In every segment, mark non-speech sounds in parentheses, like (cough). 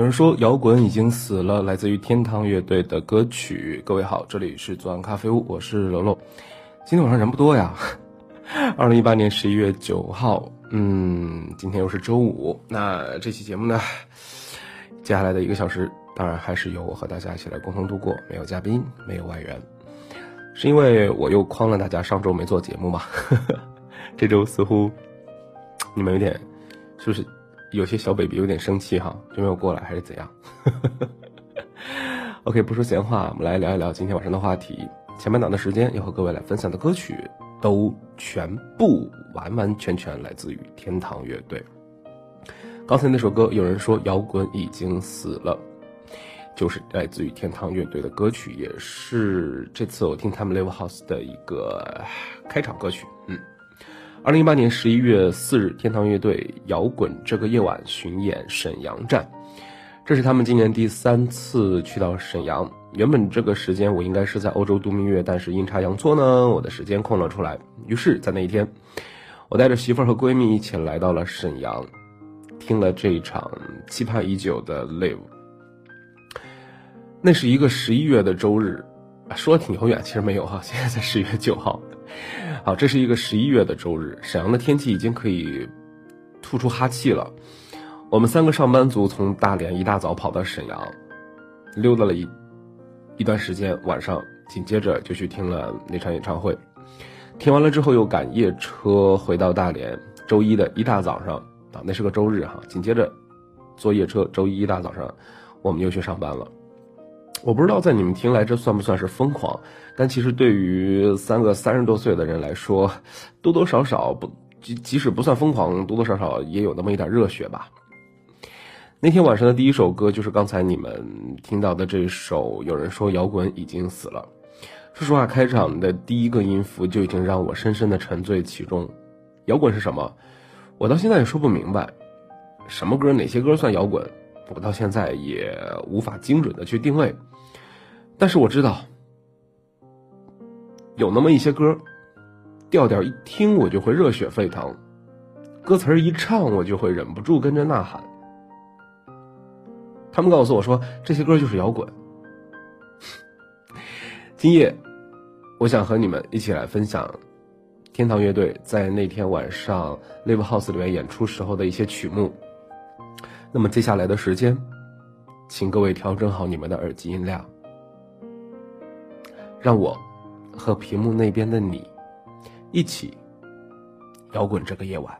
有人说摇滚已经死了，来自于天堂乐队的歌曲。各位好，这里是左岸咖啡屋，我是楼楼。今天晚上人不多呀。(laughs) 二零一八年十一月九号，嗯，今天又是周五。那这期节目呢，接下来的一个小时，当然还是由我和大家一起来共同度过，没有嘉宾，没有外援，是因为我又诓了大家上周没做节目嘛。(laughs) 这周似乎你们有点，是不是？有些小 baby 有点生气哈，就没有过来还是怎样？(laughs) OK，不说闲话，我们来聊一聊今天晚上的话题。前半档的时间要和各位来分享的歌曲，都全部完完全全来自于天堂乐队。刚才那首歌，有人说摇滚已经死了，就是来自于天堂乐队的歌曲，也是这次我听他们 Live House 的一个开场歌曲。二零一八年十一月四日，天堂乐队《摇滚这个夜晚》巡演沈阳站，这是他们今年第三次去到沈阳。原本这个时间我应该是在欧洲度蜜月，但是阴差阳错呢，我的时间空了出来。于是，在那一天，我带着媳妇儿和闺蜜一起来到了沈阳，听了这一场期盼已久的 Live。那是一个十一月的周日，说挺遥远，其实没有哈，现在才十一月九号。好，这是一个十一月的周日，沈阳的天气已经可以吐出哈气了。我们三个上班族从大连一大早跑到沈阳，溜达了一一段时间，晚上紧接着就去听了那场演唱会。听完了之后又赶夜车回到大连。周一的一大早上啊，那是个周日哈，紧接着坐夜车，周一一大早上我们又去上班了。我不知道在你们听来这算不算是疯狂，但其实对于三个三十多岁的人来说，多多少少不即即使不算疯狂，多多少少也有那么一点热血吧。那天晚上的第一首歌就是刚才你们听到的这首，有人说摇滚已经死了。说实话，开场的第一个音符就已经让我深深的沉醉其中。摇滚是什么？我到现在也说不明白，什么歌哪些歌算摇滚？我到现在也无法精准的去定位，但是我知道，有那么一些歌，调调一听我就会热血沸腾，歌词一唱我就会忍不住跟着呐喊。他们告诉我说这些歌就是摇滚。(laughs) 今夜，我想和你们一起来分享天堂乐队在那天晚上 Live House 里面演出时候的一些曲目。那么接下来的时间，请各位调整好你们的耳机音量，让我和屏幕那边的你一起摇滚这个夜晚。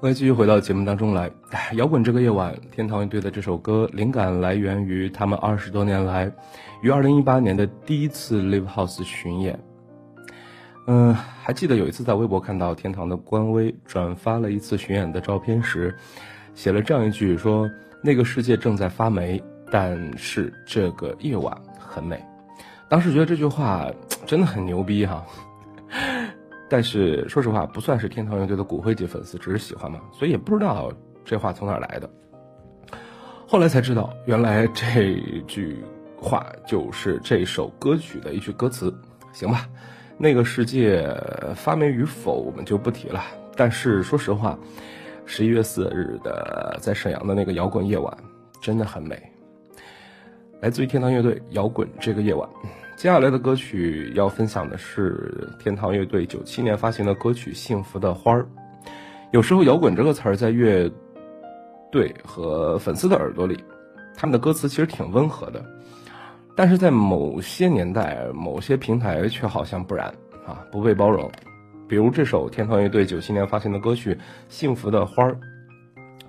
各位继续回到节目当中来。摇滚这个夜晚，天堂乐队的这首歌灵感来源于他们二十多年来于二零一八年的第一次 Live House 巡演。嗯，还记得有一次在微博看到天堂的官微转发了一次巡演的照片时，写了这样一句说：“那个世界正在发霉，但是这个夜晚很美。”当时觉得这句话真的很牛逼哈。但是说实话，不算是天堂乐队的骨灰级粉丝，只是喜欢嘛，所以也不知道这话从哪来的。后来才知道，原来这句话就是这首歌曲的一句歌词。行吧，那个世界发霉与否我们就不提了。但是说实话，十一月四日的在沈阳的那个摇滚夜晚真的很美。来自于天堂乐队《摇滚这个夜晚》。接下来的歌曲要分享的是天堂乐队九七年发行的歌曲《幸福的花儿》。有时候“摇滚”这个词儿在乐队和粉丝的耳朵里，他们的歌词其实挺温和的，但是在某些年代、某些平台却好像不然啊，不被包容。比如这首天堂乐队九七年发行的歌曲《幸福的花儿》，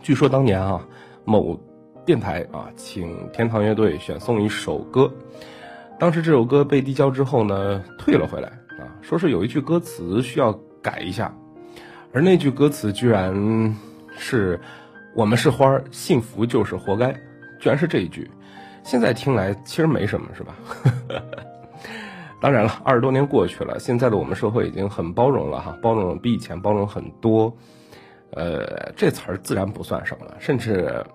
据说当年啊，某电台啊请天堂乐队选送一首歌。当时这首歌被递交之后呢，退了回来啊，说是有一句歌词需要改一下，而那句歌词居然是“我们是花儿，幸福就是活该”，居然是这一句。现在听来其实没什么，是吧？(laughs) 当然了，二十多年过去了，现在的我们社会已经很包容了哈，包容比以前包容很多。呃，这词儿自然不算什么了，甚至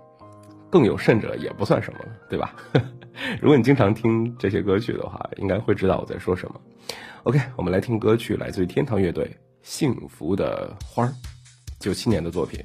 更有甚者也不算什么了，对吧？(laughs) 如果你经常听这些歌曲的话，应该会知道我在说什么。OK，我们来听歌曲，来自于天堂乐队《幸福的花儿》，九七年的作品。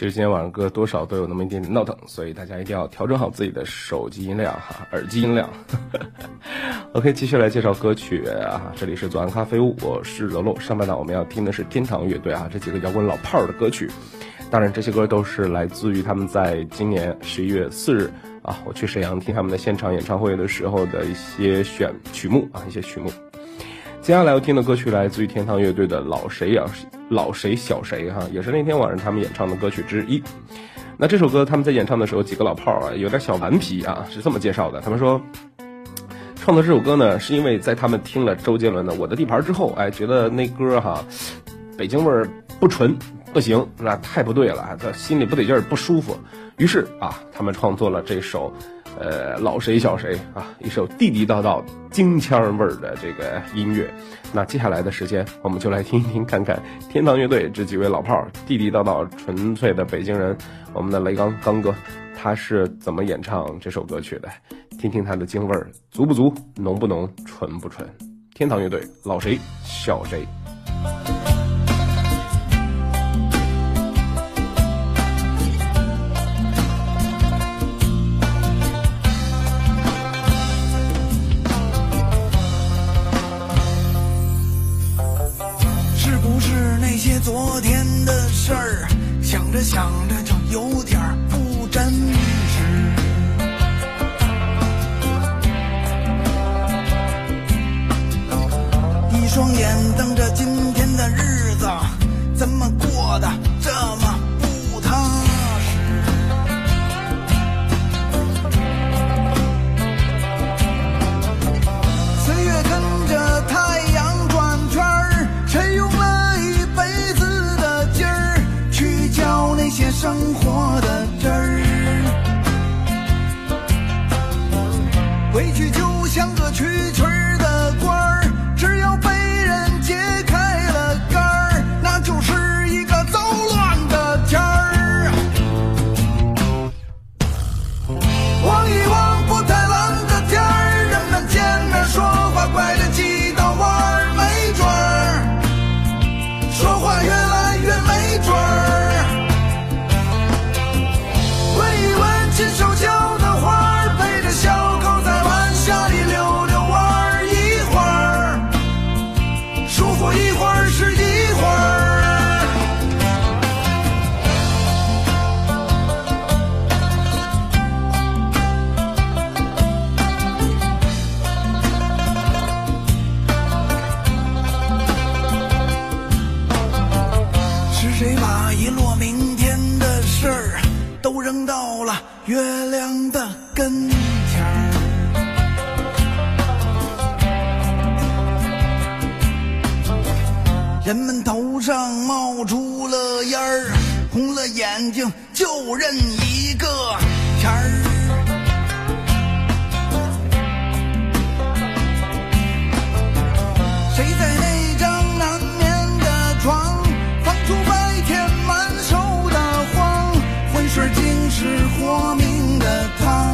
其实今天晚上歌多少都有那么一点点闹腾，所以大家一定要调整好自己的手机音量哈，耳机音量。(laughs) OK，继续来介绍歌曲啊，这里是左岸咖啡屋，我是楼楼。上半档我们要听的是天堂乐队啊，这几个摇滚老炮儿的歌曲。当然，这些歌都是来自于他们在今年十一月四日啊，我去沈阳听他们的现场演唱会的时候的一些选曲目啊，一些曲目。接下来要听的歌曲来自于天堂乐队的《老谁呀老谁小谁》哈，也是那天晚上他们演唱的歌曲之一。那这首歌他们在演唱的时候，几个老炮儿啊有点小顽皮啊，是这么介绍的。他们说，创作这首歌呢，是因为在他们听了周杰伦的《我的地盘》之后，哎，觉得那歌哈，北京味儿不纯，不行，那太不对了，他心里不得劲儿，不舒服。于是啊，他们创作了这首。呃，老谁小谁啊，一首地地道道京腔味儿的这个音乐。那接下来的时间，我们就来听一听，看看天堂乐队这几位老炮儿，地地道道、纯粹的北京人，我们的雷刚刚哥，他是怎么演唱这首歌曲的？听听他的京味儿足不足，浓不浓，纯不纯？天堂乐队，老谁小谁？的事儿，想着想着就有点不真实？一双眼瞪着今天的日子，怎么过的人们头上冒出了烟儿，红了眼睛就认一个钱儿。谁在那张难眠的床，放出白天满手的荒，浑水竟是活命的汤。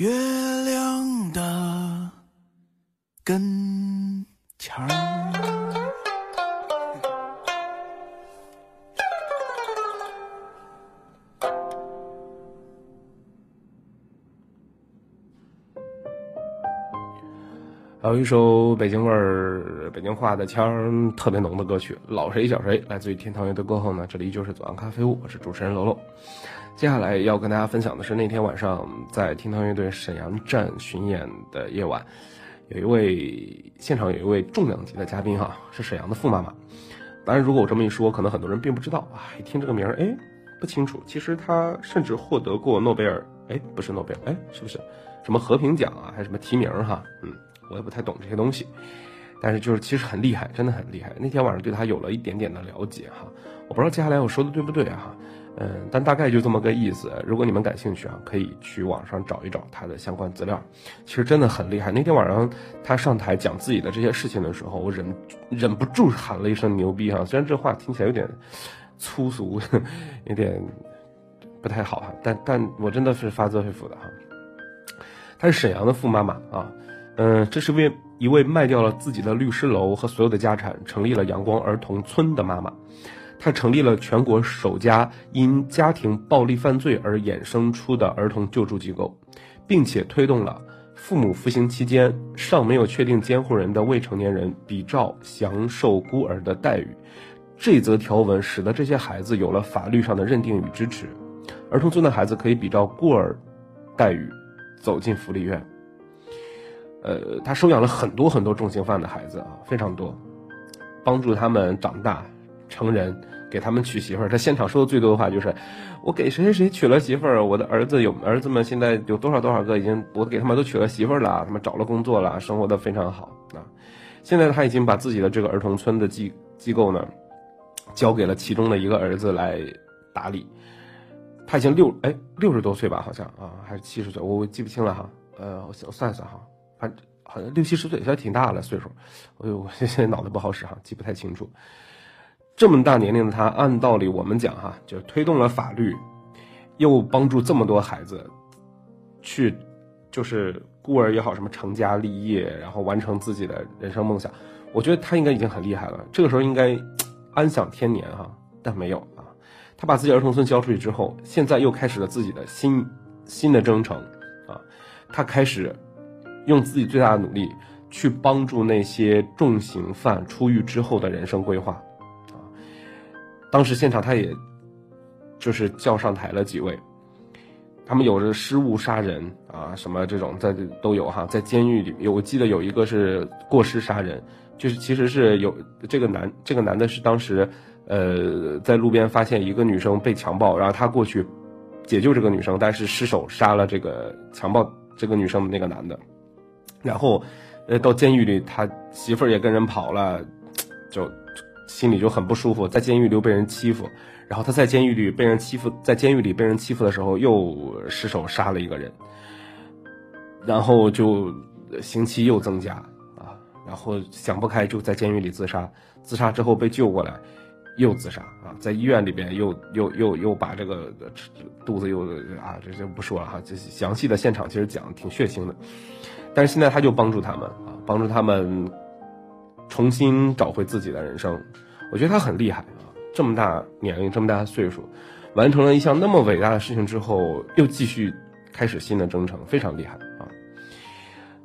月亮的跟前儿。还有一首北京味儿、北京话的腔儿特别浓的歌曲《老谁小谁》，来自于天堂乐队过后呢，这里依旧是左岸咖啡屋，我是主持人楼楼。接下来要跟大家分享的是那天晚上在天堂乐队沈阳站巡演的夜晚，有一位现场有一位重量级的嘉宾哈，是沈阳的傅妈妈。当然，如果我这么一说，可能很多人并不知道啊，一听这个名儿，哎，不清楚。其实他甚至获得过诺贝尔，哎，不是诺贝尔，哎，是不是什么和平奖啊，还是什么提名哈？嗯。我也不太懂这些东西，但是就是其实很厉害，真的很厉害。那天晚上对他有了一点点的了解哈，我不知道接下来我说的对不对哈，嗯，但大概就这么个意思。如果你们感兴趣啊，可以去网上找一找他的相关资料，其实真的很厉害。那天晚上他上台讲自己的这些事情的时候，我忍忍不住喊了一声牛逼哈，虽然这话听起来有点粗俗，(laughs) 有点不太好哈，但但我真的是发自肺腑的哈。她是沈阳的富妈妈啊。嗯，这是为一位卖掉了自己的律师楼和所有的家产，成立了阳光儿童村的妈妈。他成立了全国首家因家庭暴力犯罪而衍生出的儿童救助机构，并且推动了父母服刑期间尚没有确定监护人的未成年人比照享受孤儿的待遇。这则条文使得这些孩子有了法律上的认定与支持，儿童村的孩子可以比照孤儿待遇走进福利院。呃，他收养了很多很多重刑犯的孩子啊，非常多，帮助他们长大成人，给他们娶媳妇儿。他现场说的最多的话就是：“我给谁谁谁娶了媳妇儿，我的儿子有儿子们现在有多少多少个，已经我给他们都娶了媳妇儿了，他们找了工作了，生活的非常好啊。”现在他已经把自己的这个儿童村的机机构呢，交给了其中的一个儿子来打理。他已经六哎六十多岁吧，好像啊还是七十岁，我我记不清了哈。呃，我我算算哈。反正好像六七十岁，现在挺大了岁数。哎呦，我现在脑子不好使哈，记不太清楚。这么大年龄的他，按道理我们讲哈，就推动了法律，又帮助这么多孩子去，就是孤儿也好，什么成家立业，然后完成自己的人生梦想。我觉得他应该已经很厉害了，这个时候应该安享天年哈，但没有啊。他把自己儿童村交出去之后，现在又开始了自己的新新的征程啊，他开始。用自己最大的努力去帮助那些重刑犯出狱之后的人生规划，当时现场他也，就是叫上台了几位，他们有着失误杀人啊，什么这种在都有哈，在监狱里有我记得有一个是过失杀人，就是其实是有这个男这个男的是当时，呃，在路边发现一个女生被强暴，然后他过去解救这个女生，但是失手杀了这个强暴这个女生的那个男的。然后，呃，到监狱里，他媳妇儿也跟人跑了，就心里就很不舒服。在监狱里又被人欺负，然后他在监狱里被人欺负，在监狱里被人欺负的时候又失手杀了一个人，然后就刑期又增加啊，然后想不开就在监狱里自杀，自杀之后被救过来，又自杀啊，在医院里边又又又又把这个肚子又啊，这就不说了哈，这详细的现场其实讲挺血腥的。但是现在他就帮助他们啊，帮助他们重新找回自己的人生。我觉得他很厉害啊，这么大年龄，这么大岁数，完成了一项那么伟大的事情之后，又继续开始新的征程，非常厉害啊。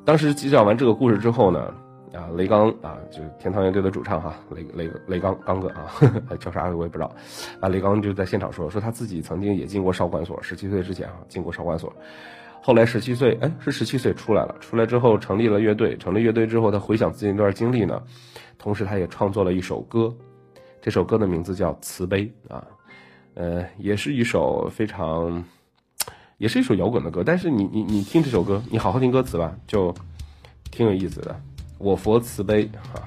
当时讲完这个故事之后呢，啊，雷刚啊，就是天堂乐队的主唱哈，雷雷雷刚刚哥啊呵呵，(laughs) 叫啥我也不知道，啊，雷刚就在现场说，说他自己曾经也进过少管所，十七岁之前啊，进过少管所。后来十七岁，哎，是十七岁出来了。出来之后成立了乐队，成立乐队之后，他回想自己那段经历呢，同时他也创作了一首歌，这首歌的名字叫《慈悲》啊，呃，也是一首非常，也是一首摇滚的歌。但是你你你听这首歌，你好好听歌词吧，就挺有意思的。我佛慈悲啊。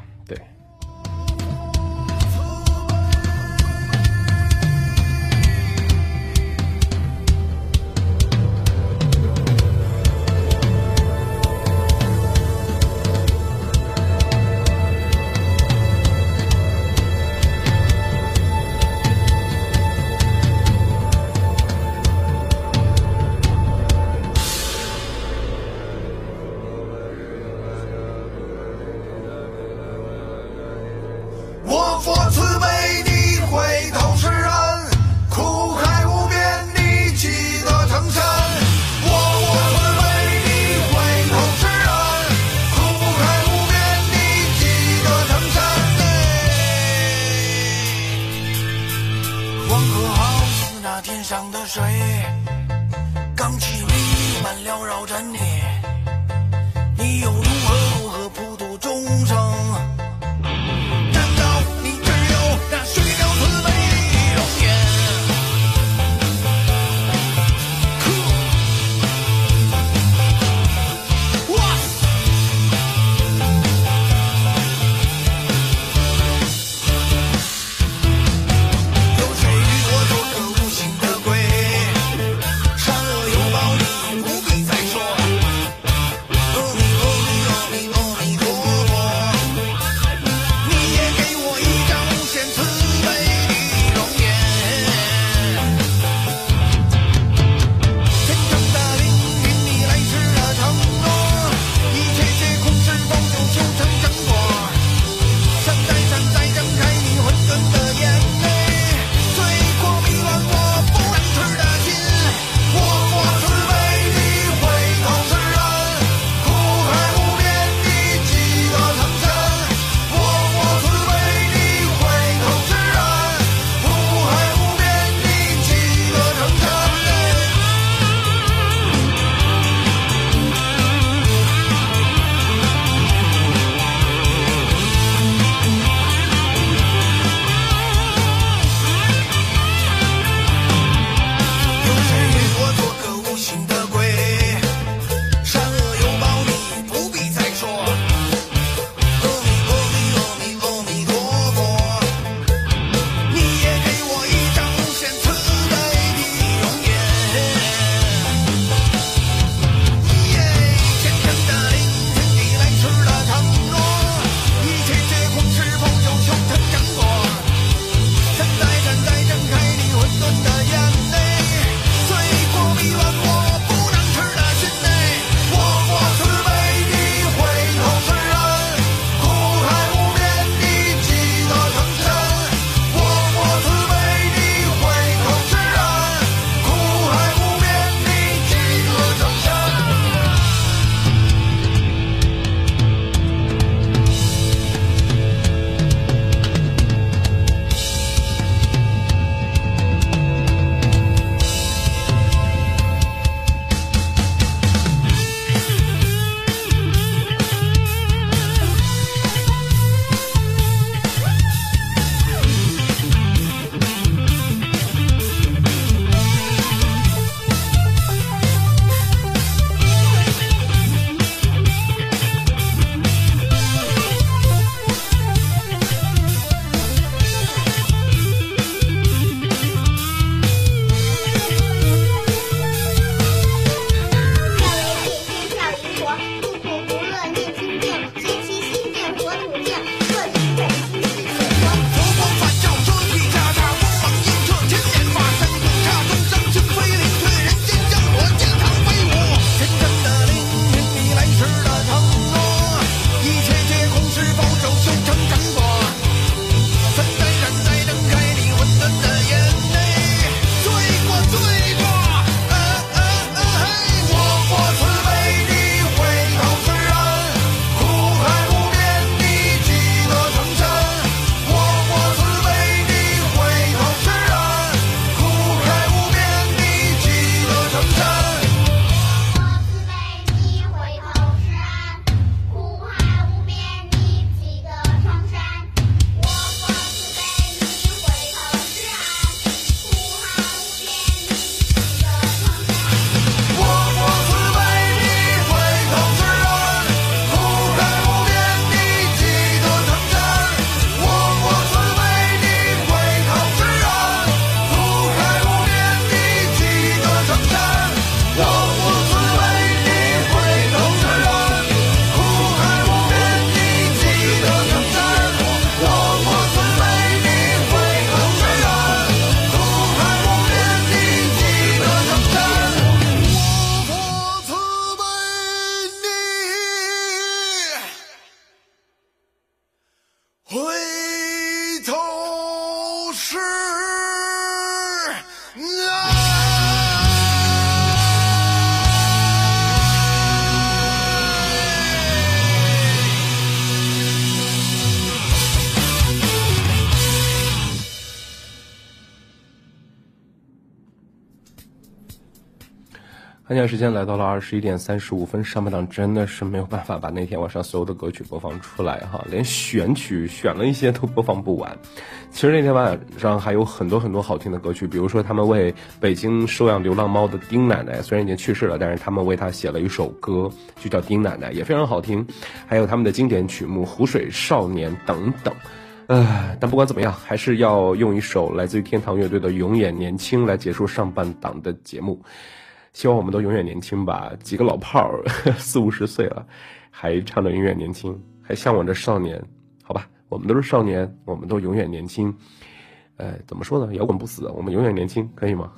回看见时间来到了二十一点三十五分，上半档真的是没有办法把那天晚上所有的歌曲播放出来哈，连选曲选了一些都播放不完。其实那天晚上还有很多很多好听的歌曲，比如说他们为北京收养流浪猫的丁奶奶，虽然已经去世了，但是他们为她写了一首歌，就叫《丁奶奶》，也非常好听。还有他们的经典曲目《湖水少年》等等。呃，但不管怎么样，还是要用一首来自于天堂乐队的《永远年轻》来结束上半档的节目。希望我们都永远年轻吧。几个老炮儿，四五十岁了，还唱着永远年轻，还向往着少年。好吧，我们都是少年，我们都永远年轻。呃，怎么说呢？摇滚不死，我们永远年轻，可以吗？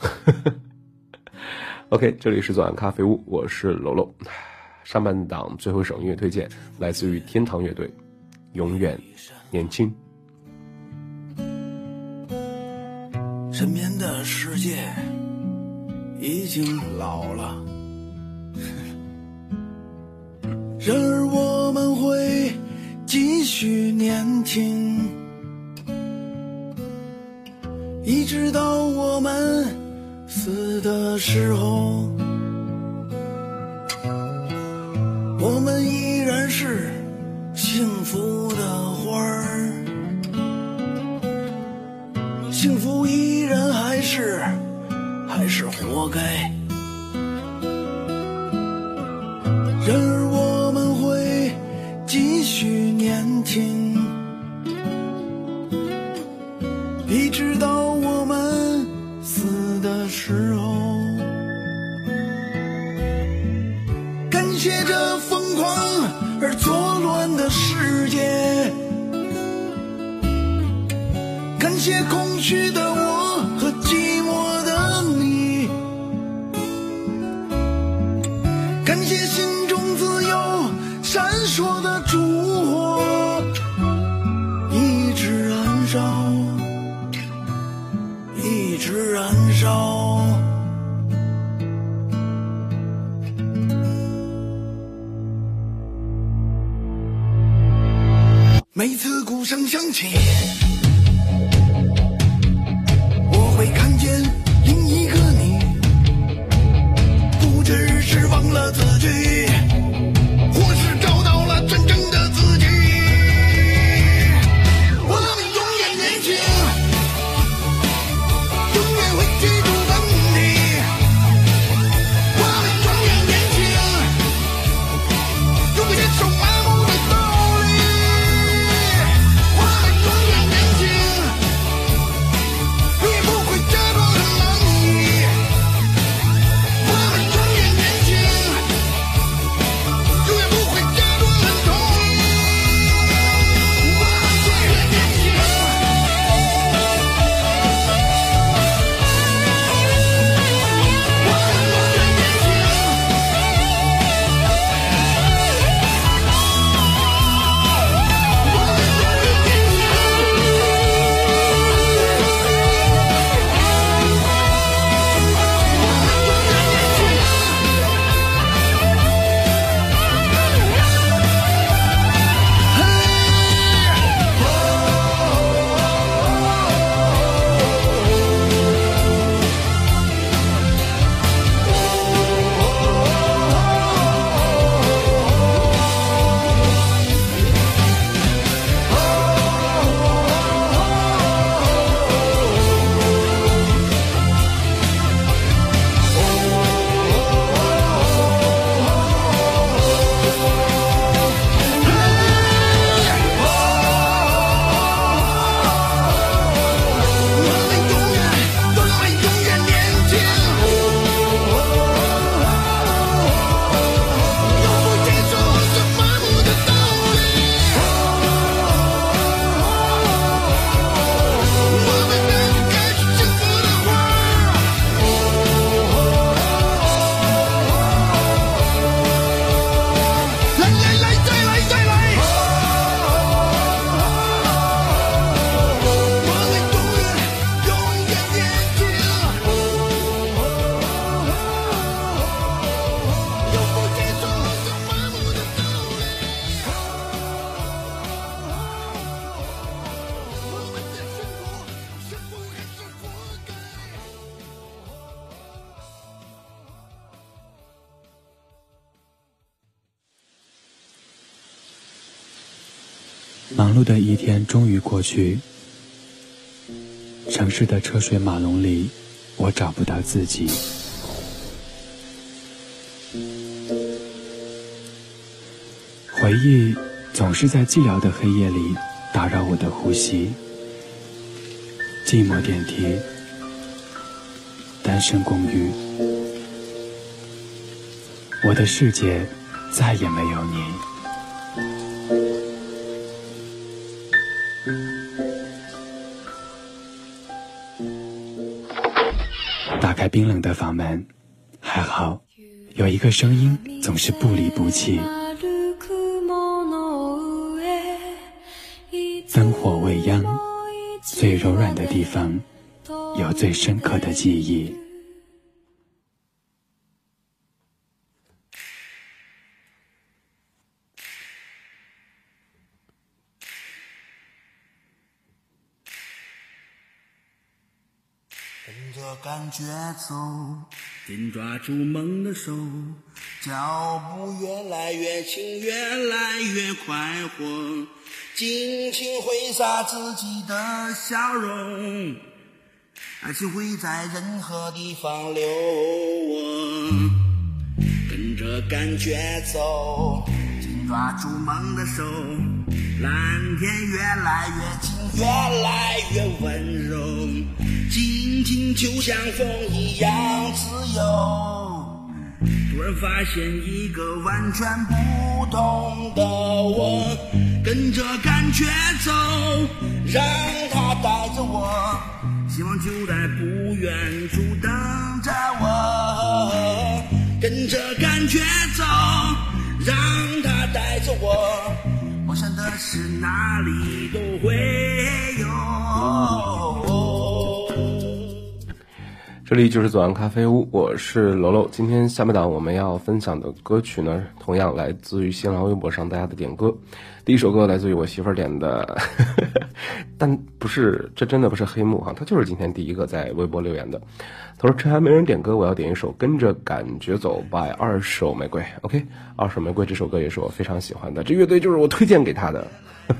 (laughs) OK，这里是左岸咖啡屋，我是楼楼。上半档最后一首音乐推荐来自于天堂乐队，《永远年轻》。身边的世界已经老了，(laughs) 然而我们会继续年轻，一直到我们死的时候，我们依然是幸福的花儿。幸福依然还是还是活该。然而我们会继续年轻，一直到我们死的时候。感谢这疯狂而作乱的世界。感谢空虚的我和寂寞市的车水马龙里，我找不到自己。回忆总是在寂寥的黑夜里打扰我的呼吸。寂寞电梯，单身公寓，我的世界再也没有你。冰冷的房门，还好有一个声音总是不离不弃。灯火未央，最柔软的地方有最深刻的记忆。感觉走，紧抓住梦的手，脚步越来越轻，越来越快活，尽情挥洒自己的笑容，爱情会在任何地方留我。跟着感觉走，紧抓住梦的手，蓝天越来越近，越来越温柔，心情就像风一样自由。突然发现一个完全不同的我，跟着感觉走，让它带着我，希望就在不远处等着我。跟着感觉走，让，是哪里都会有。这里就是左岸咖啡屋，我是楼楼。今天下半档我们要分享的歌曲呢，同样来自于新浪微博上大家的点歌。第一首歌来自于我媳妇儿点的，(laughs) 但不是，这真的不是黑幕哈，他就是今天第一个在微博留言的。他说：“趁还没人点歌，我要点一首《跟着感觉走》by 二手玫瑰。OK，二手玫瑰这首歌也是我非常喜欢的，这乐队就是我推荐给他的。(laughs)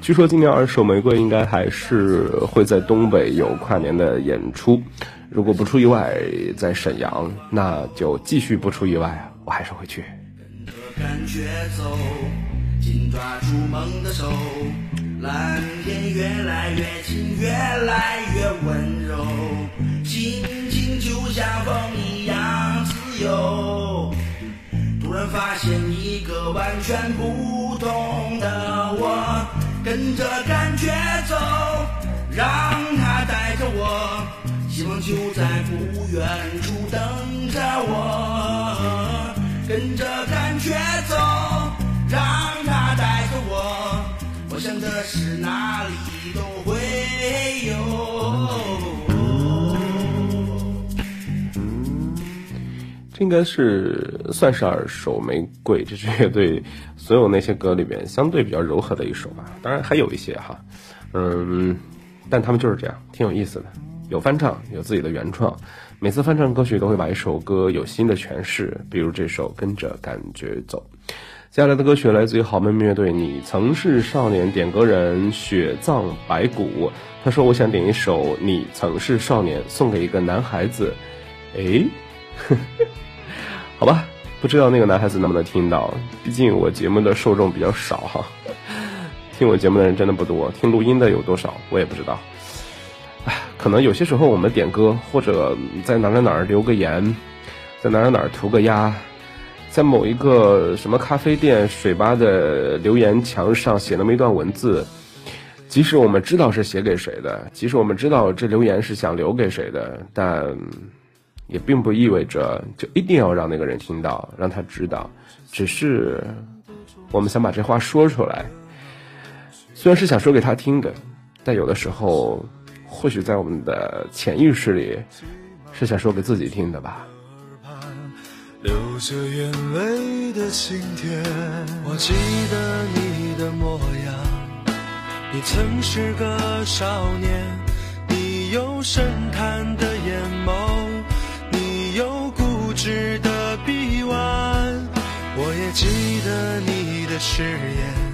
据说今年二手玫瑰应该还是会在东北有跨年的演出，如果不出意外，在沈阳，那就继续不出意外啊，我还是会去。感觉走，紧抓住梦的手，蓝天越来越近，越来越温柔，心情就像风一样自由。突然发现一个完全不同的我，跟着感觉走，让它带着我，希望就在不远处等着我。跟着感觉走，让它带着我，我想的是哪里都会有。这应该是算是二手玫瑰这支乐队所有那些歌里面相对比较柔和的一首吧，当然还有一些哈，嗯，但他们就是这样，挺有意思的，有翻唱，有自己的原创，每次翻唱歌曲都会把一首歌有新的诠释，比如这首《跟着感觉走》。接下来的歌曲来自于好妹妹乐队，你曾是少年，点歌人雪藏白骨，他说我想点一首《你曾是少年》，送给一个男孩子，诶。(laughs) 好吧，不知道那个男孩子能不能听到，毕竟我节目的受众比较少哈，(laughs) 听我节目的人真的不多，听录音的有多少我也不知道。唉，可能有些时候我们点歌，或者在哪儿哪儿留个言，在哪儿哪儿涂个鸦，在某一个什么咖啡店水吧的留言墙上写那么一段文字，即使我们知道是写给谁的，即使我们知道这留言是想留给谁的，但。也并不意味着就一定要让那个人听到，让他知道，只是我们想把这话说出来。虽然是想说给他听的，但有的时候，或许在我们的潜意识里，是想说给自己听的吧。流着眼泪的晴天，我记得你的模样，你曾是个少年，你有深潭的眼眸。你有固执的臂弯，我也记得你的誓言。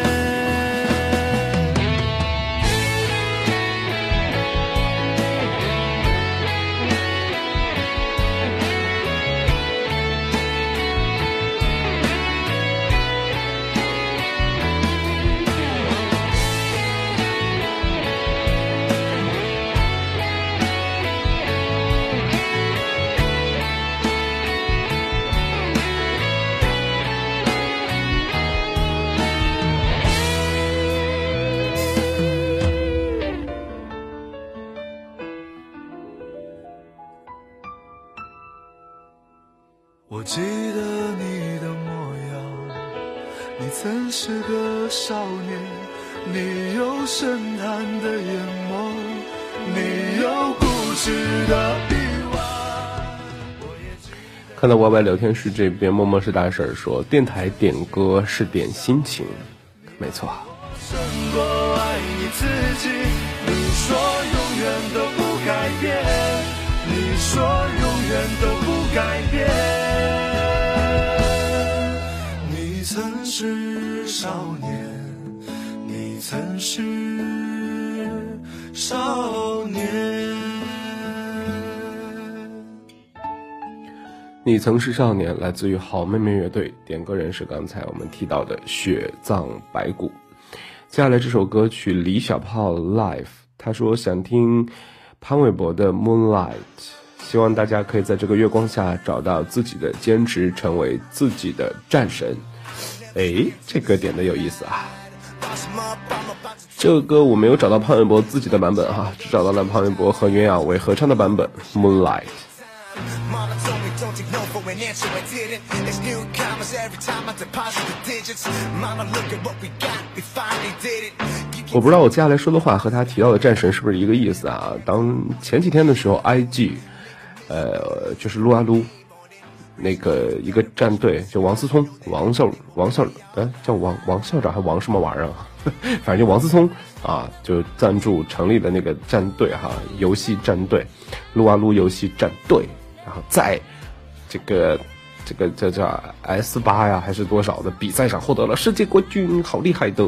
记得你的模样，你曾是个少年，你有深潭的眼眸，你有固执的臂弯。看到 YY 聊天室这边，默默是大婶说，电台点歌是点心情，没错。胜过爱你自己。你说永远都不改变，你说永远都不改变。曾是少年，你曾是少年。你曾是少年，来自于好妹妹乐队，点歌人是刚才我们提到的雪藏白骨。接下来这首歌曲李小炮 Live，他说想听潘玮柏的 Moonlight，希望大家可以在这个月光下找到自己的坚持，成为自己的战神。诶这歌点的有意思啊。这个歌我没有找到潘玮柏自己的版本哈只找到了潘玮柏和袁娅维合唱的版本 moonlight 我不知道我接下来说的话和他提到的战神是不是一个意思啊当前几天的时候 ig 呃就是撸啊撸那个一个战队，就王思聪、王校、王校，呃，叫王王校长还王什么玩意儿啊？(laughs) 反正就王思聪啊，就赞助成立的那个战队哈，游戏战队，撸啊撸游戏战队，然后在这个这个这叫 S 八呀还是多少的比赛上获得了世界冠军，好厉害的！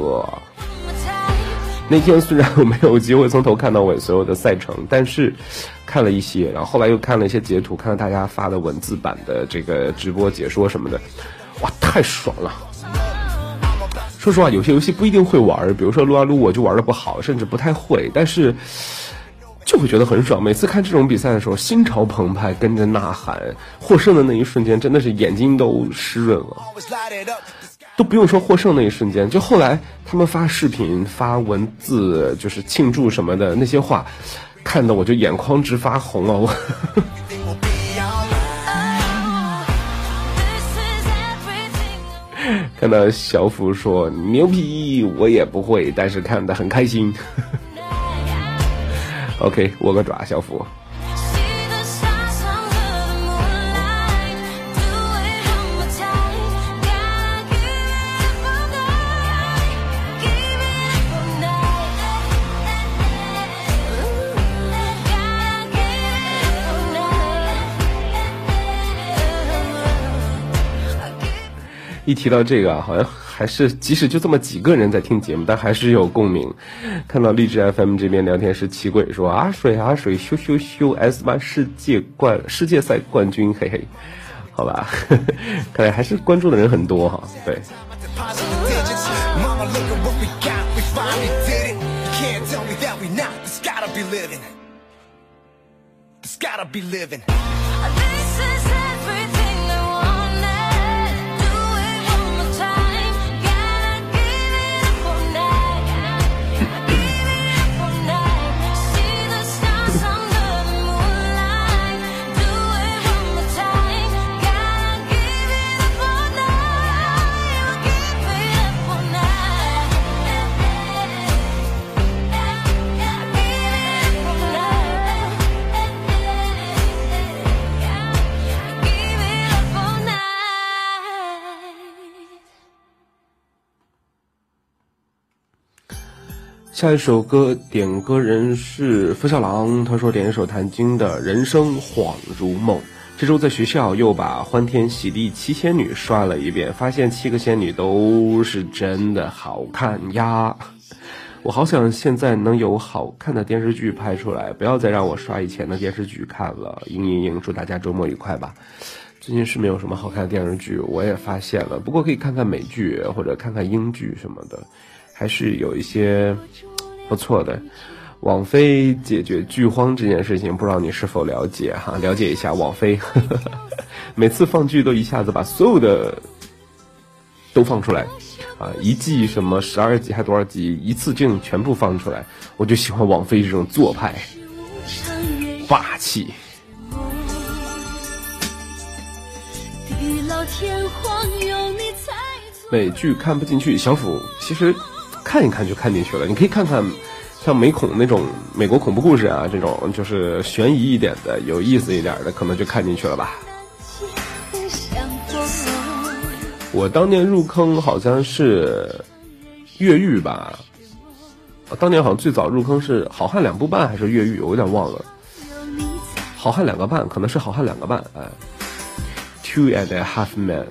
那天虽然我没有机会从头看到尾所有的赛程，但是看了一些，然后后来又看了一些截图，看到大家发的文字版的这个直播解说什么的，哇，太爽了！说实话，有些游戏不一定会玩，比如说撸啊撸，我就玩的不好，甚至不太会，但是就会觉得很爽。每次看这种比赛的时候，心潮澎湃，跟着呐喊，获胜的那一瞬间，真的是眼睛都湿润了。都不用说获胜那一瞬间，就后来他们发视频、发文字，就是庆祝什么的那些话，看得我就眼眶直发红啊！我. (laughs) 看到小福说牛皮，我也不会，但是看得很开心。(laughs) OK，握个爪，小虎。一提到这个啊，好像还是即使就这么几个人在听节目，但还是有共鸣。看到励志 FM 这边聊天室奇鬼说：“阿、水阿、水，咻咻咻，S 八世界冠世界赛冠军，嘿嘿，好吧，(laughs) 看来还是关注的人很多哈、”对。There's gotta be living. I 下一首歌点歌人是付小郎，他说点一首谭晶的《人生恍如梦》。这周在学校又把《欢天喜地七仙女》刷了一遍，发现七个仙女都是真的好看呀！(laughs) 我好想现在能有好看的电视剧拍出来，不要再让我刷以前的电视剧看了。嘤嘤嘤，祝大家周末愉快吧！最近是没有什么好看的电视剧，我也发现了，不过可以看看美剧或者看看英剧什么的，还是有一些不错的。网飞解决剧荒这件事情，不知道你是否了解哈？了解一下网飞，(laughs) 每次放剧都一下子把所有的都放出来，啊，一季什么十二集还多少集，一次性全部放出来，我就喜欢网飞这种做派，霸气。美剧看不进去，小虎其实看一看就看进去了。你可以看看像美恐那种美国恐怖故事啊，这种就是悬疑一点的、有意思一点的，可能就看进去了吧。我当年入坑好像是越狱吧，当年好像最早入坑是《好汉两部半》还是越狱，我有点忘了。好汉两个半，可能是好汉两个半，哎，Two and a half men。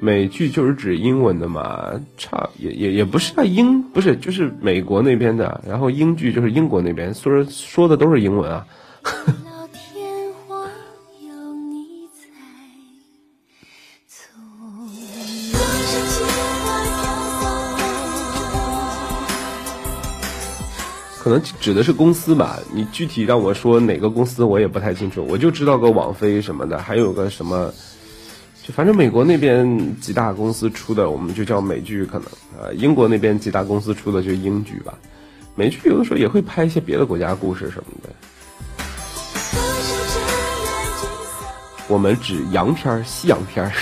美剧就是指英文的嘛，差也也也不是啊，英不是就是美国那边的，然后英剧就是英国那边，说说的都是英文啊。(laughs) 可能指的是公司吧，你具体让我说哪个公司我也不太清楚，我就知道个网飞什么的，还有个什么，反正美国那边几大公司出的，我们就叫美剧，可能呃英国那边几大公司出的就英剧吧。美剧有的时候也会拍一些别的国家故事什么的，我们指洋片儿、西洋片儿，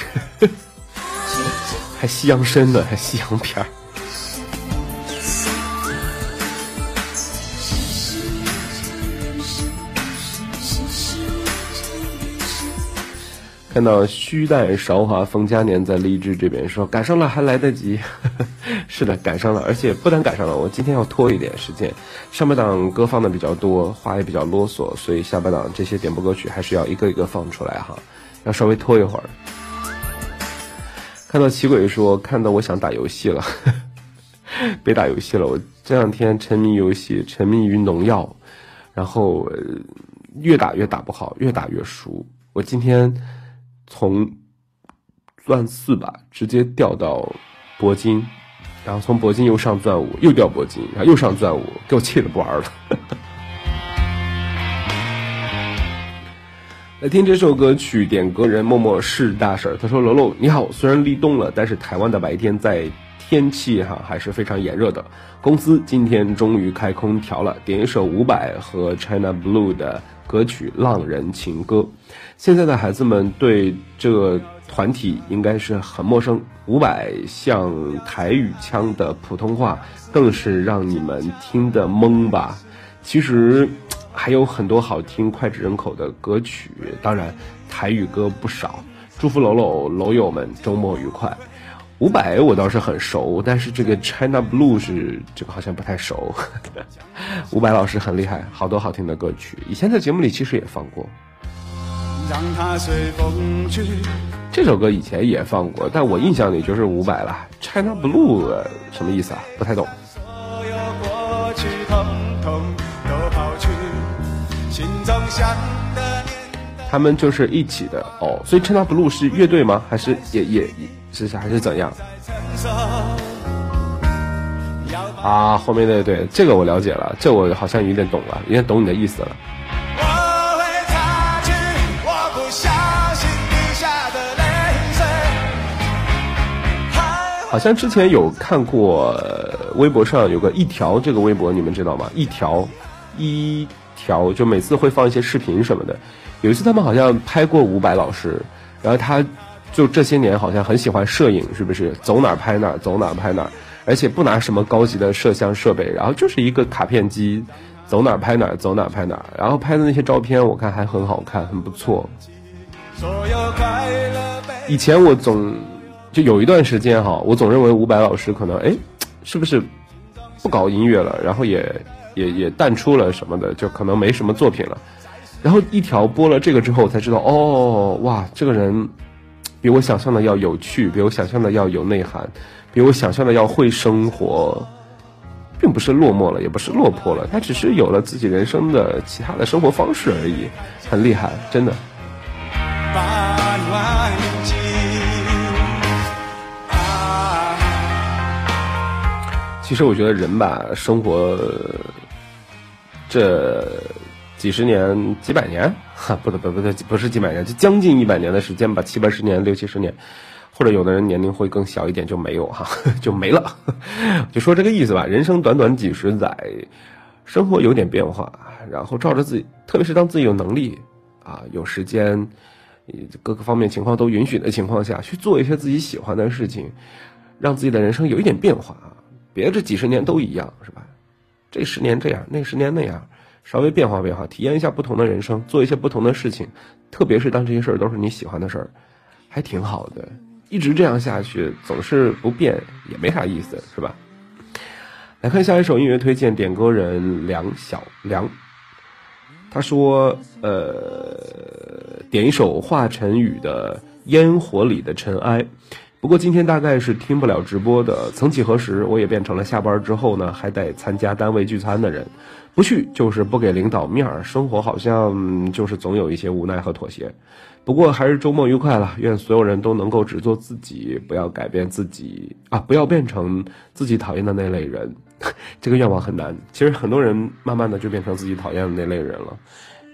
还西洋参呢，还西洋片儿。看到虚诞韶华冯嘉年在励志这边说赶上了还来得及，(laughs) 是的赶上了，而且不但赶上了，我今天要拖一点时间，上半档歌放的比较多，话也比较啰嗦，所以下半档这些点播歌曲还是要一个一个放出来哈，要稍微拖一会儿。看到奇鬼说看到我想打游戏了，(laughs) 别打游戏了，我这两天沉迷游戏，沉迷于农药，然后、越打越打不好，越打越输。我今天从钻四吧，直接掉到铂金，然后从铂金又上钻五，又掉铂金，然后又上钻五，给我气的不玩了。(laughs) 来听这首歌曲，点歌人默默是大婶儿，他说：“楼楼你好，虽然立冬了，但是台湾的白天在天气哈还是非常炎热的。公司今天终于开空调了，点一首伍佰和 China Blue 的歌曲《浪人情歌》。现在的孩子们对这个团体应该是很陌生，伍佰像台语腔的普通话，更是让你们听得懵吧。其实还有很多好听脍炙人口的歌曲，当然台语歌不少。祝福楼楼楼友们周末愉快。伍佰我倒是很熟，但是这个 China Blue 是这个好像不太熟。(laughs) 伍佰老师很厉害，好多好听的歌曲，以前在节目里其实也放过。让它随风去。这首歌以前也放过，但我印象里就是伍佰了。China Blue 呃什么意思啊？不太懂。所有过去统统都抛去，心中想的念他们就是一起的哦，所以 China Blue 是乐队吗？还是也也也是还是怎样。啊？后面那对这个我了解了，这我好像有点懂了，有点懂你的意思了。好像之前有看过、微博上有个一条这个微博，你们知道吗？一条一条，就每次会放一些视频什么的。有一次他们好像拍过伍佰老师，然后他就这些年好像很喜欢摄影，是不是？走哪儿拍哪儿，走哪儿拍哪儿，而且不拿什么高级的摄像设备，然后就是一个卡片机，走哪儿拍哪儿，走哪儿拍哪儿，然后拍的那些照片我看还很好看，很不错。以前我总就有一段时间哈，我总认为伍佰老师可能哎是不是不搞音乐了？然后也也也淡出了什么的，就可能没什么作品了。然后一条播了这个之后，我才知道，哦，哇，这个人比我想象的要有趣，比我想象的要有内涵，比我想象的要会生活，并不是落寞了，也不是落魄了，他只是有了自己人生的其他的生活方式而已，很厉害，真的。其实我觉得人吧，生活这几十年、几百年，(laughs) 哈，不对不不对，不是几百年，就将近一百年的时间吧，七八十年、六七十年，或者有的人年龄会更小一点，就没有哈，(laughs) 就没了。(laughs) 就说这个意思吧，人生短短几十载，生活有点变化，然后照着自己，特别是当自己有能力啊，有时间，各个方面情况都允许的情况下，去做一些自己喜欢的事情，让自己的人生有一点变化啊，别这几十年都一样，是吧？这十年这样，那十年那样，稍微变化变化，体验一下不同的人生，做一些不同的事情，特别是当这些事儿都是你喜欢的事儿，还挺好的。一直这样下去，总是不变也没啥意思，是吧？来看下一首音乐推荐，点歌人梁小梁，他说：“呃，点一首华晨宇的《烟火里的尘埃》。不过今天大概是听不了直播的。曾几何时，我也变成了下班之后呢，还得参加单位聚餐的人。不去就是不给领导面儿，生活好像就是总有一些无奈和妥协。不过还是周末愉快了，愿所有人都能够只做自己，不要改变自己啊，不要变成自己讨厌的那类人。(laughs) 这个愿望很难，其实很多人慢慢的就变成自己讨厌的那类人了。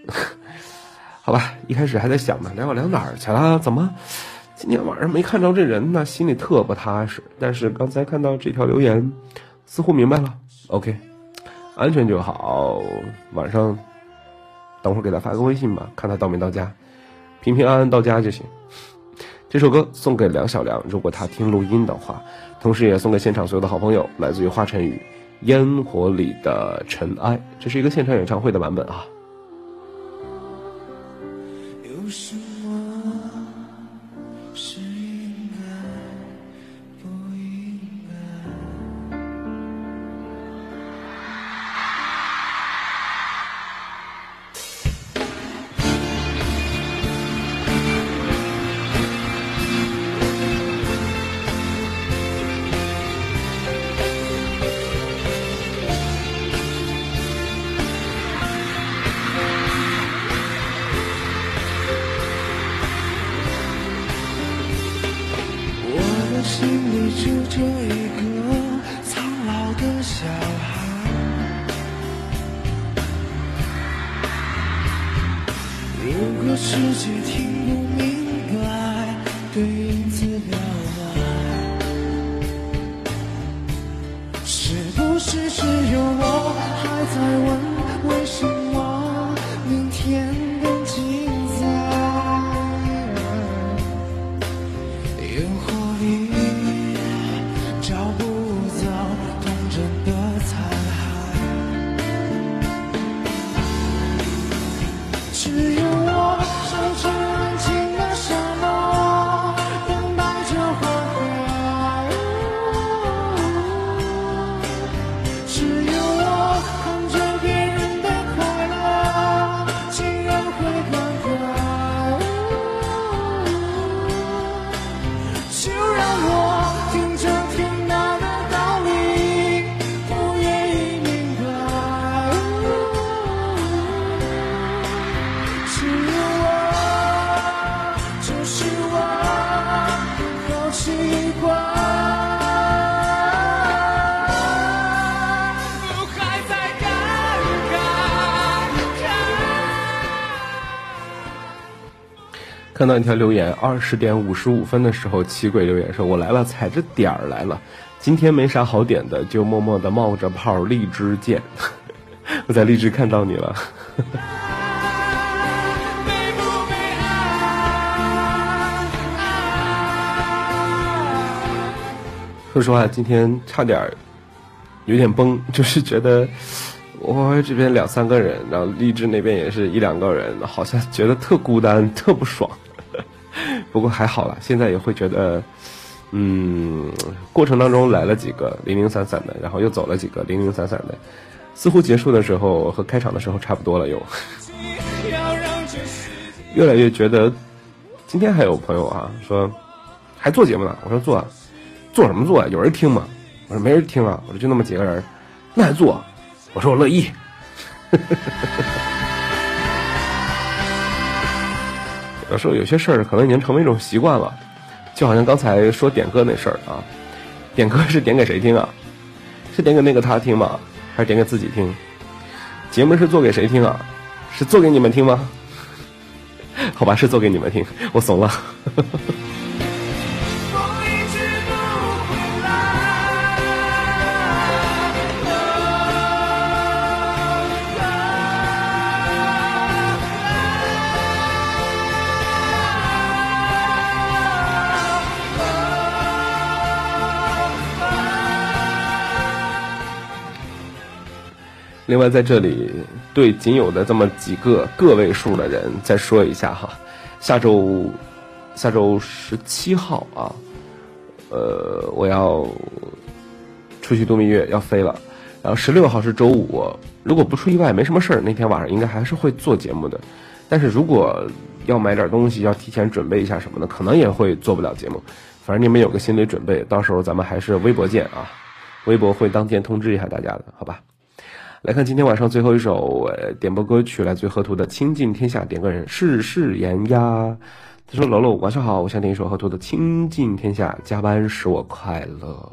(laughs) 好吧，一开始还在想呢，聊我聊哪儿去了？怎么今天晚上没看着这人呢？心里特不踏实。但是刚才看到这条留言，似乎明白了。OK，安全就好。晚上等会儿给他发个微信吧，看他到没到家，平平安安到家就行。这首歌送给梁小梁，如果他听录音的话，同时也送给现场所有的好朋友，来自于华晨宇《烟火里的尘埃》，这是一个现场演唱会的版本啊。看到一条留言，二十点五十五分的时候，奇鬼留言说：“我来了，踩着点儿来了。今天没啥好点的，就默默的冒着泡荔枝见。(laughs) 我在荔枝看到你了。说实话，今天差点有点崩，就是觉得我这边两三个人，然后荔枝那边也是一两个人，好像觉得特孤单，特不爽。不过还好了，现在也会觉得，嗯，过程当中来了几个零零散散的，然后又走了几个零零散散的，似乎结束的时候和开场的时候差不多了又。越来越觉得，今天还有朋友啊说还做节目呢，我说做，做什么做啊？有人听吗？我说没人听啊，我说就那么几个人，那还做？我说我乐意。有时候有些事儿可能已经成为一种习惯了，就好像刚才说点歌那事儿啊，点歌是点给谁听啊？是点给那个他听吗？还是点给自己听？节目是做给谁听啊？是做给你们听吗？(laughs) 好吧，是做给你们听，我怂了。(laughs) 另外，在这里对仅有的这么几个个位数的人再说一下哈，下周下周十七号啊，呃，我要出去度蜜月要飞了，然后十六号是周五，如果不出意外没什么事儿，那天晚上应该还是会做节目的，但是如果要买点东西，要提前准备一下什么的，可能也会做不了节目，反正你们有个心理准备，到时候咱们还是微博见啊，微博会当天通知一下大家的，好吧？来看今天晚上最后一首呃点播歌曲，来自河图的《倾尽天下》，点歌人世事言呀。他说：“楼楼晚上好，我想点一首河图的《倾尽天下》，加班使我快乐。”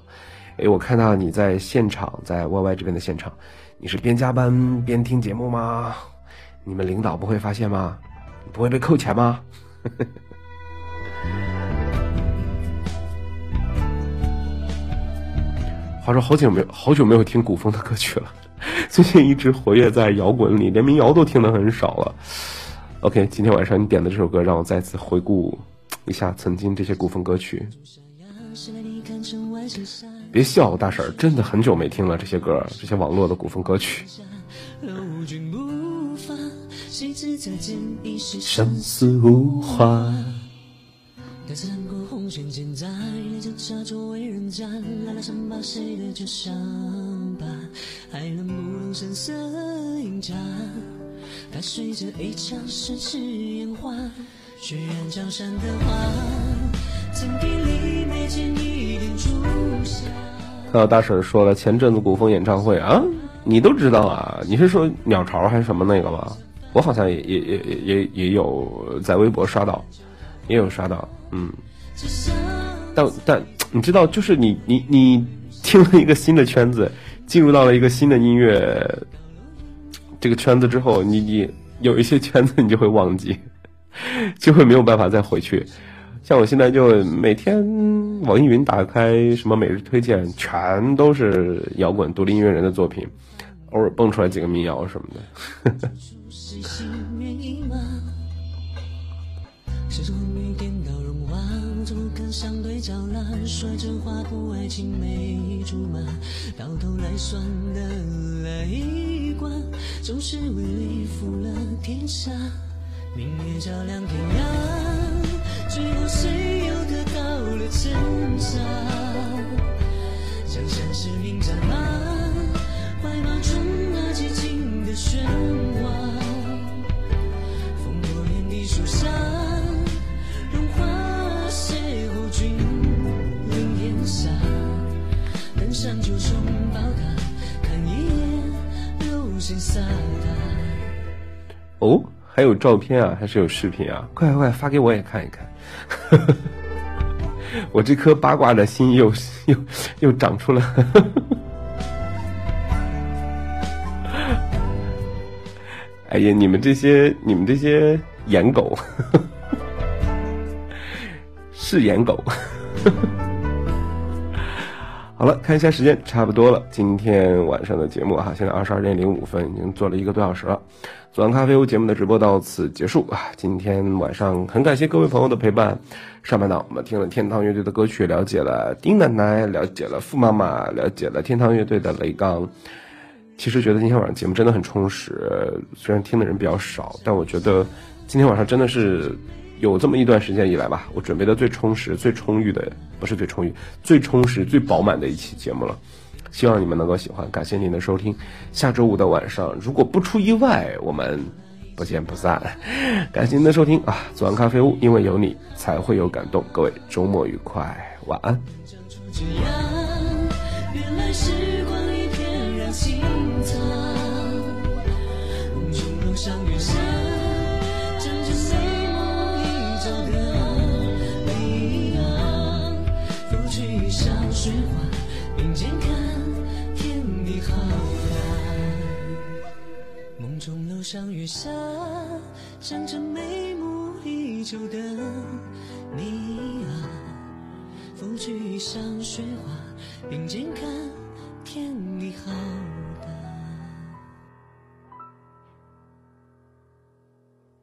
哎，我看到你在现场，在 YY 这边的现场，你是边加班边听节目吗？你们领导不会发现吗？不会被扣钱吗？呵呵话说好久没有好久没有听古风的歌曲了。最近一直活跃在摇滚里，连民谣都听得很少了。OK，今天晚上你点的这首歌，让我再次回顾一下曾经这些古风歌曲。别笑，大婶儿，真的很久没听了这些歌，这些网络的古风歌曲。生死无欢。再次穿过红线牵在脸颊下，周围人站，拉拉伤疤，谁的旧伤疤，还能不动声色饮茶，伴随着一场盛世烟花，血染江山的花，曾经里没见一点朱砂。看到大婶说了前阵子古风演唱会啊，你都知道啊？你是说鸟巢还是什么那个吗？我好像也也也也也有在微博刷到，也有刷到，嗯。但但你知道，就是你你你听了一个新的圈子，进入到了一个新的音乐这个圈子之后，你你有一些圈子你就会忘记，(laughs) 就会没有办法再回去。像我现在就每天网易云打开什么每日推荐，全都是摇滚独立音乐人的作品，偶尔蹦出来几个民谣什么的。(laughs) 青梅竹马，到头来算的累关，总是为利负了天下。明月照亮天涯，最后谁又得到了真相？江山是名战马，还有照片啊，还是有视频啊？快快快，发给我也看一看。(laughs) 我这颗八卦的心又又又长出了。(laughs) 哎呀，你们这些你们这些颜狗，(laughs) 是颜狗。好了，看一下时间，差不多了。今天晚上的节目哈，现在二十二点零五分，已经做了一个多小时了。左岸咖啡屋节目的直播到此结束啊！今天晚上很感谢各位朋友的陪伴。上半档我们听了天堂乐队的歌曲，了解了丁奶奶，了解了傅妈妈，了解了天堂乐队的雷刚。其实觉得今天晚上节目真的很充实，虽然听的人比较少，但我觉得今天晚上真的是有这么一段时间以来吧，我准备的最充实、最充裕的，不是最充裕，最充实、最饱满的一期节目了。希望你们能够喜欢，感谢您的收听。下周五的晚上，如果不出意外，我们不见不散。(laughs) 感谢您的收听啊！左岸咖啡屋，因为有你才会有感动。各位周末愉快，晚安。上月下，站着眉目依旧的你啊，拂去衣上雪花，并肩看天，地好。